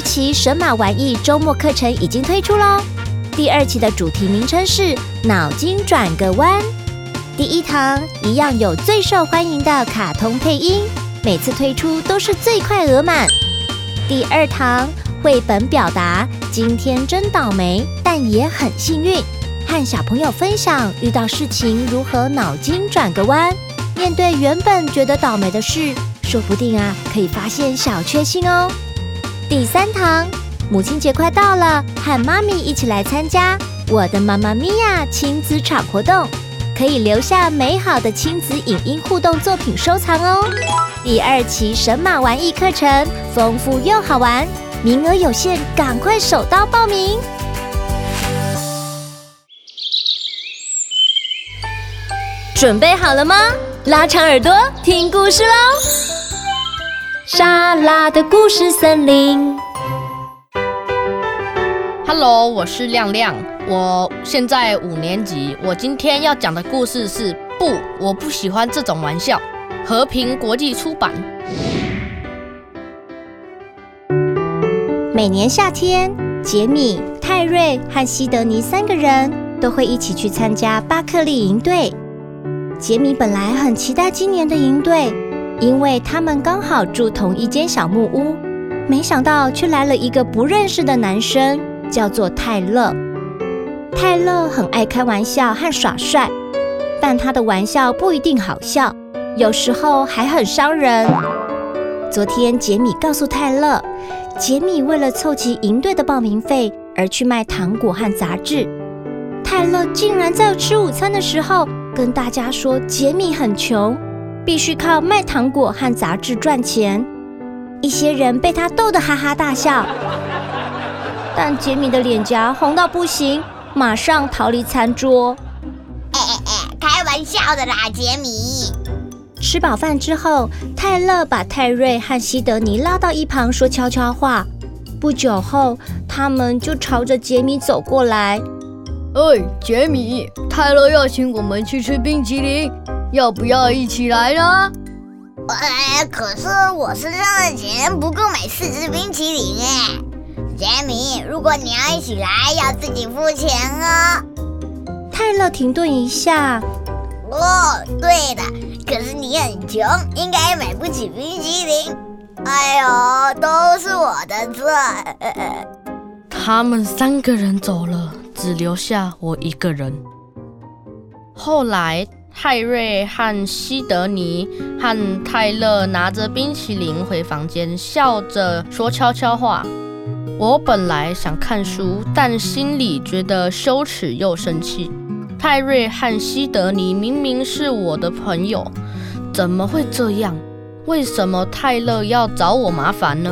二期神马玩意周末课程已经推出喽。第二期的主题名称是“脑筋转个弯”。第一堂一样有最受欢迎的卡通配音，每次推出都是最快额满。第二堂绘本表达，今天真倒霉，但也很幸运，和小朋友分享遇到事情如何脑筋转个弯，面对原本觉得倒霉的事，说不定啊可以发现小确幸哦。第三堂母亲节快到了，和妈咪一起来参加我的妈妈咪呀亲子场活动。可以留下美好的亲子影音互动作品收藏哦。第二期神马玩艺课程丰富又好玩，名额有限，赶快手刀报名。准备好了吗？拉长耳朵听故事喽！莎拉的故事森林。Hello，我是亮亮。我现在五年级，我今天要讲的故事是不，我不喜欢这种玩笑。和平国际出版。每年夏天，杰米、泰瑞和西德尼三个人都会一起去参加巴克利营队。杰米本来很期待今年的营队，因为他们刚好住同一间小木屋，没想到却来了一个不认识的男生，叫做泰勒。泰勒很爱开玩笑和耍帅，但他的玩笑不一定好笑，有时候还很伤人。昨天，杰米告诉泰勒，杰米为了凑齐营队的报名费而去卖糖果和杂志。泰勒竟然在吃午餐的时候跟大家说，杰米很穷，必须靠卖糖果和杂志赚钱。一些人被他逗得哈哈大笑，但杰米的脸颊红到不行。马上逃离餐桌。哎哎哎，开玩笑的啦，杰米。吃饱饭之后，泰勒把泰瑞和西德尼拉到一旁说悄悄话。不久后，他们就朝着杰米走过来。哎，杰米，泰勒要请我们去吃冰淇淋，要不要一起来呢？哎，可是我身上的钱不够买四只冰淇淋哎。杰米，如果你要一起来，要自己付钱哦。泰勒停顿一下。哦，对的，可是你很穷，应该买不起冰淇淋。哎呦，都是我的错。他们三个人走了，只留下我一个人。后来，泰瑞和西德尼和泰勒拿着冰淇淋回房间，笑着说悄悄话。我本来想看书，但心里觉得羞耻又生气。泰瑞和西德尼明明是我的朋友，怎么会这样？为什么泰勒要找我麻烦呢？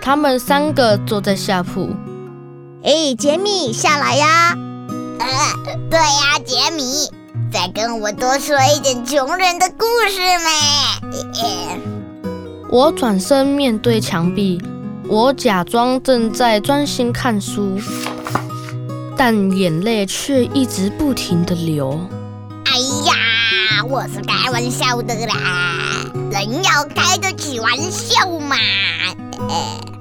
他们三个坐在下铺。哎，杰米，下来呀！呃，对呀，杰米，再跟我多说一点穷人的故事嘛。我转身面对墙壁。我假装正在专心看书，但眼泪却一直不停的流。哎呀，我是开玩笑的啦，人要开得起玩笑嘛。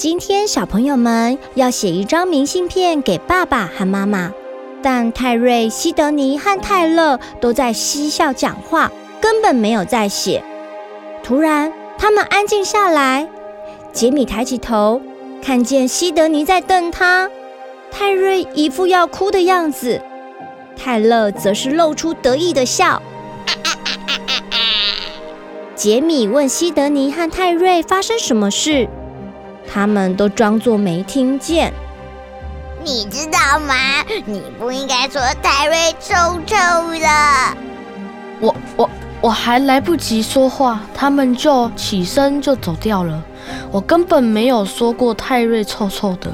今天小朋友们要写一张明信片给爸爸和妈妈，但泰瑞、西德尼和泰勒都在嬉笑讲话，根本没有在写。突然，他们安静下来。杰米抬起头，看见西德尼在瞪他；泰瑞一副要哭的样子，泰勒则是露出得意的笑。杰米问西德尼和泰瑞发生什么事，他们都装作没听见。你知道吗？你不应该说泰瑞臭臭的。我我。我还来不及说话，他们就起身就走掉了。我根本没有说过泰瑞臭臭的。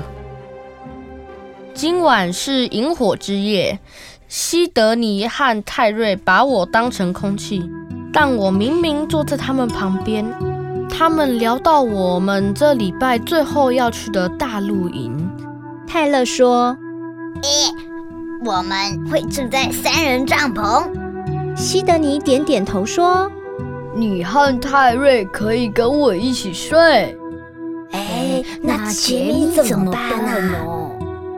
今晚是萤火之夜，西德尼和泰瑞把我当成空气，但我明明坐在他们旁边。他们聊到我们这礼拜最后要去的大露营。泰勒说：“诶，我们会住在三人帐篷。”西德尼点点头说：“你和泰瑞可以跟我一起睡。哎，那杰米怎么办呢？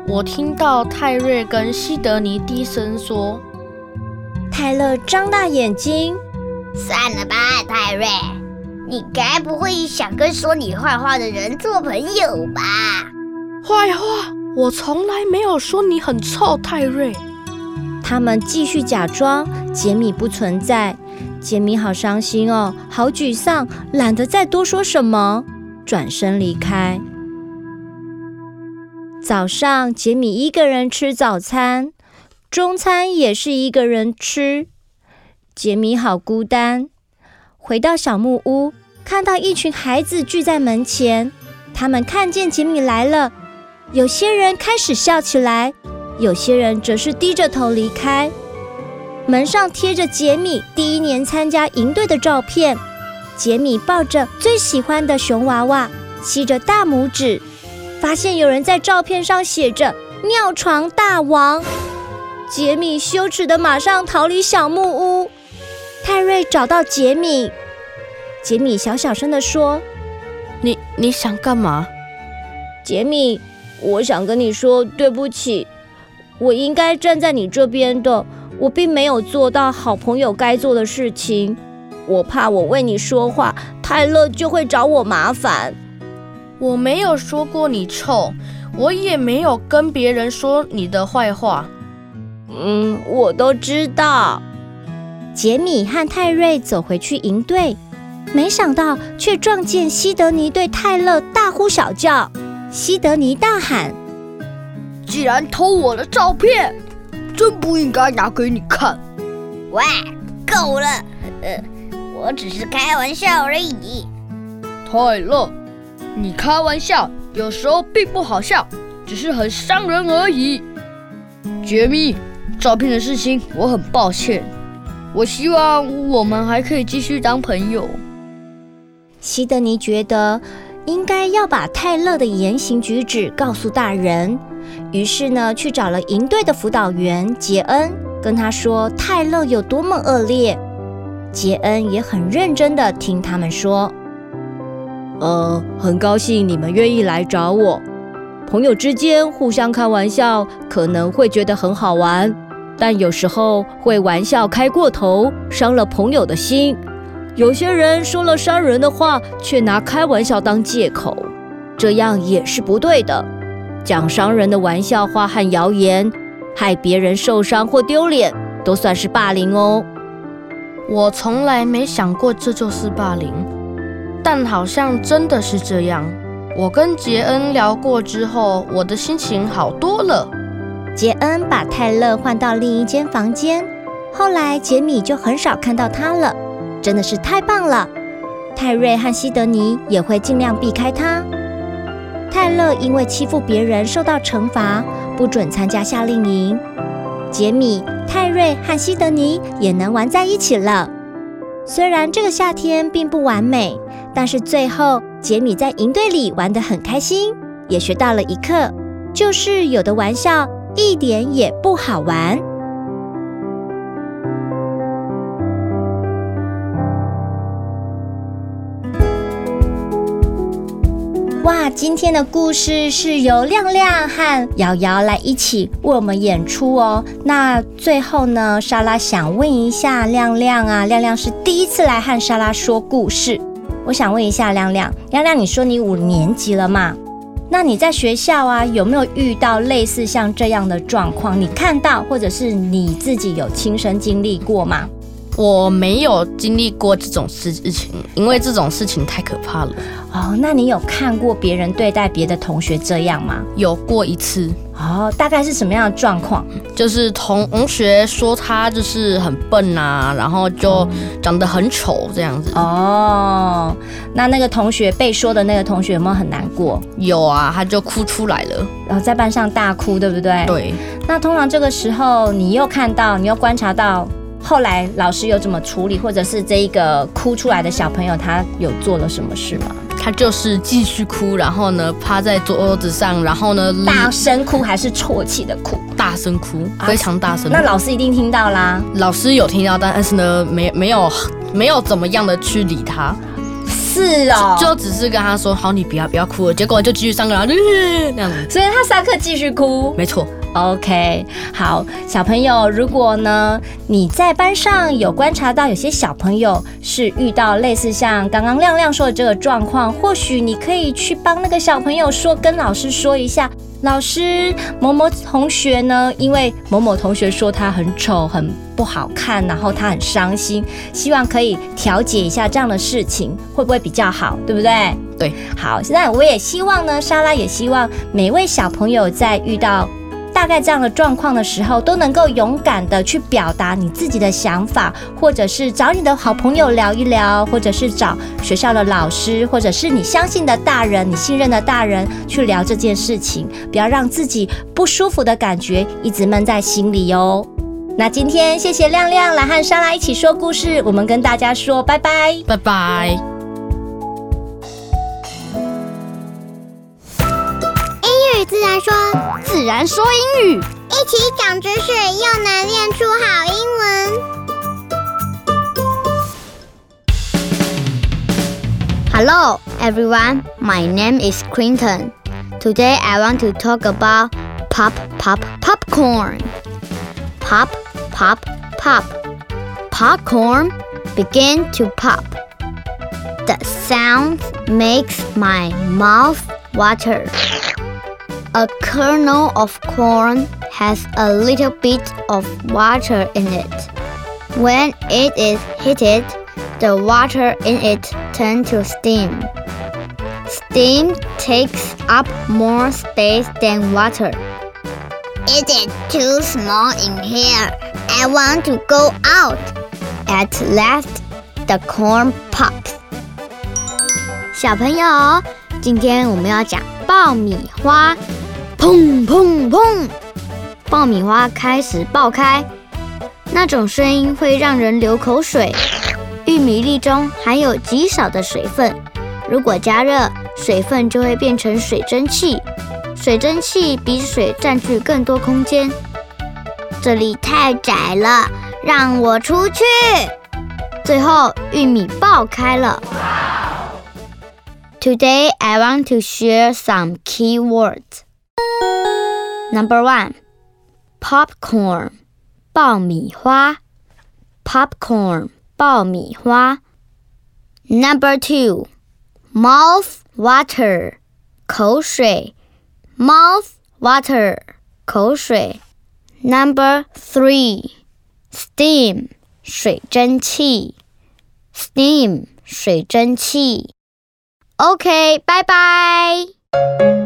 我听到泰瑞跟西德尼低声说。泰勒张大眼睛，算了吧，泰瑞，你该不会想跟说你坏话的人做朋友吧？坏话？我从来没有说你很臭，泰瑞。他们继续假装杰米不存在。杰米好伤心哦，好沮丧，懒得再多说什么，转身离开。早上，杰米一个人吃早餐，中餐也是一个人吃。杰米好孤单。回到小木屋，看到一群孩子聚在门前，他们看见杰米来了，有些人开始笑起来，有些人则是低着头离开。门上贴着杰米第一年参加营队的照片，杰米抱着最喜欢的熊娃娃，吸着大拇指。发现有人在照片上写着“尿床大王”，杰米羞耻的马上逃离小木屋。泰瑞找到杰米，杰米小小声地说：“你你想干嘛？”杰米，我想跟你说对不起，我应该站在你这边的。我并没有做到好朋友该做的事情，我怕我为你说话，泰勒就会找我麻烦。我没有说过你臭，我也没有跟别人说你的坏话。嗯，我都知道。杰米和泰瑞走回去营队，没想到却撞见西德尼对泰勒大呼小叫。西德尼大喊：“既然偷我的照片！”真不应该拿给你看！喂，够了！呃，我只是开玩笑而已。泰勒，你开玩笑有时候并不好笑，只是很伤人而已。杰米，照片的事情我很抱歉。我希望我们还可以继续当朋友。西德尼觉得应该要把泰勒的言行举止告诉大人。于是呢，去找了营队的辅导员杰恩，跟他说泰勒有多么恶劣。杰恩也很认真的听他们说。呃，很高兴你们愿意来找我。朋友之间互相开玩笑，可能会觉得很好玩，但有时候会玩笑开过头，伤了朋友的心。有些人说了伤人的话，却拿开玩笑当借口，这样也是不对的。讲伤人的玩笑话和谣言，害别人受伤或丢脸，都算是霸凌哦。我从来没想过这就是霸凌，但好像真的是这样。我跟杰恩聊过之后，我的心情好多了。杰恩把泰勒换到另一间房间，后来杰米就很少看到他了，真的是太棒了。泰瑞和西德尼也会尽量避开他。泰勒因为欺负别人受到惩罚，不准参加夏令营。杰米、泰瑞和西德尼也能玩在一起了。虽然这个夏天并不完美，但是最后杰米在营队里玩得很开心，也学到了一课，就是有的玩笑一点也不好玩。哇，今天的故事是由亮亮和瑶瑶来一起为我们演出哦。那最后呢，莎拉想问一下亮亮啊，亮亮是第一次来和莎拉说故事。我想问一下亮亮，亮亮，你说你五年级了嘛？那你在学校啊，有没有遇到类似像这样的状况？你看到或者是你自己有亲身经历过吗？我没有经历过这种事情，因为这种事情太可怕了。哦，那你有看过别人对待别的同学这样吗？有过一次。哦，大概是什么样的状况？就是同学说他就是很笨啊，然后就长得很丑这样子。哦，那那个同学被说的那个同学有没有很难过？有啊，他就哭出来了，然后在班上大哭，对不对？对。那通常这个时候，你又看到，你又观察到。后来老师有怎么处理，或者是这一个哭出来的小朋友，他有做了什么事吗？他就是继续哭，然后呢，趴在桌子上，然后呢，大声哭还是啜泣的哭？大声哭，非常大声。那老师一定听到啦。老师有听到，但是呢，没没有没有怎么样的去理他。是哦，就只是跟他说好，你不要不要哭了，结果就继续上课，然后就那样子。所以他上课继续哭，没错。OK，好，小朋友，如果呢你在班上有观察到有些小朋友是遇到类似像刚刚亮亮说的这个状况，或许你可以去帮那个小朋友说，跟老师说一下，老师某某同学呢，因为某某同学说他很丑很不好看，然后他很伤心，希望可以调解一下这样的事情，会不会比较好，对不对？对，好，现在我也希望呢，莎拉也希望每位小朋友在遇到。大概这样的状况的时候，都能够勇敢的去表达你自己的想法，或者是找你的好朋友聊一聊，或者是找学校的老师，或者是你相信的大人、你信任的大人去聊这件事情，不要让自己不舒服的感觉一直闷在心里哦。那今天谢谢亮亮来和莎拉一起说故事，我们跟大家说拜拜，拜拜。自然说，自然说英语，一起长知识，又能练出好英文。Hello, everyone. My name is Quinton. Today I want to talk about pop, pop, popcorn. Pop, pop, pop. Popcorn begin to pop. The sound makes my mouth water. A kernel of corn has a little bit of water in it. When it is heated, the water in it turns to steam. Steam takes up more space than water. It is too small in here. I want to go out. At last, the corn pops. 小朋友，今天我们要讲爆米花。 砰砰砰！爆米花开始爆开，那种声音会让人流口水。玉米粒中含有极少的水分，如果加热，水分就会变成水蒸气。水蒸气比水占据更多空间。这里太窄了，让我出去。最后，玉米爆开了。Today I want to share some key words. Number one, popcorn，爆米花。popcorn，爆米花。Number two, mouth water，口水。mouth water，口水。Number three, steam，水蒸气。steam，水蒸气。OK，拜拜。